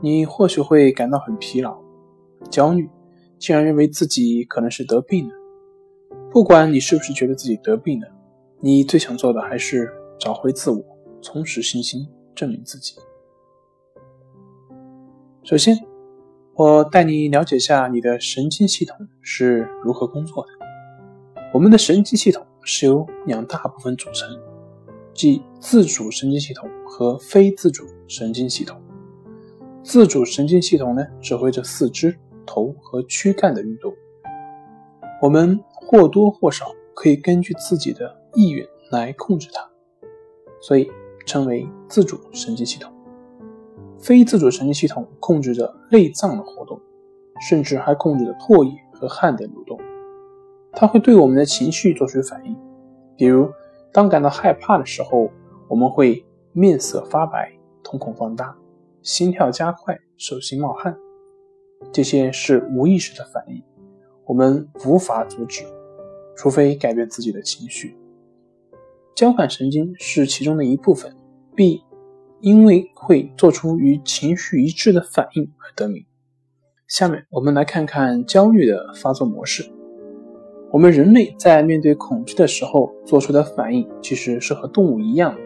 你或许会感到很疲劳、焦虑，竟然认为自己可能是得病了。不管你是不是觉得自己得病了，你最想做的还是找回自我，重拾信心，证明自己。首先，我带你了解下你的神经系统是如何工作的。我们的神经系统。是由两大部分组成，即自主神经系统和非自主神经系统。自主神经系统呢，指挥着四肢、头和躯干的运动。我们或多或少可以根据自己的意愿来控制它，所以称为自主神经系统。非自主神经系统控制着内脏的活动，甚至还控制着唾液和汗的流动。它会对我们的情绪做出反应，比如当感到害怕的时候，我们会面色发白、瞳孔放大、心跳加快、手心冒汗，这些是无意识的反应，我们无法阻止，除非改变自己的情绪。交感神经是其中的一部分，B 因为会做出与情绪一致的反应而得名。下面我们来看看焦虑的发作模式。我们人类在面对恐惧的时候做出的反应，其实是和动物一样的。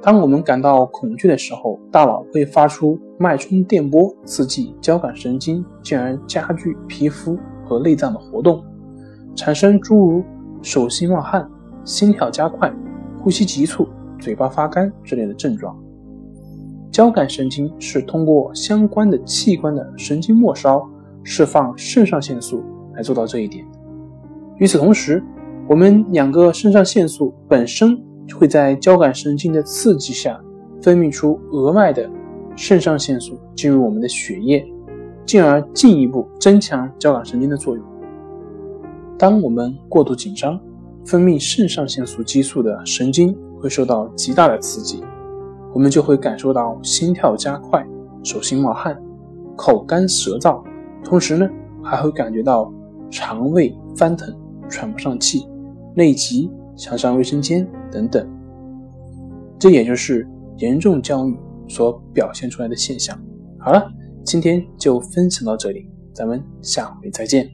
当我们感到恐惧的时候，大脑会发出脉冲电波，刺激交感神经，进而加剧皮肤和内脏的活动，产生诸如手心冒汗、心跳加快、呼吸急促、嘴巴发干之类的症状。交感神经是通过相关的器官的神经末梢释放肾上腺素来做到这一点。与此同时，我们两个肾上腺素本身会在交感神经的刺激下分泌出额外的肾上腺素进入我们的血液，进而进一步增强交感神经的作用。当我们过度紧张，分泌肾上腺素激素的神经会受到极大的刺激，我们就会感受到心跳加快、手心冒汗、口干舌燥，同时呢还会感觉到肠胃翻腾。喘不上气、内急、想上卫生间等等，这也就是严重焦虑所表现出来的现象。好了，今天就分享到这里，咱们下回再见。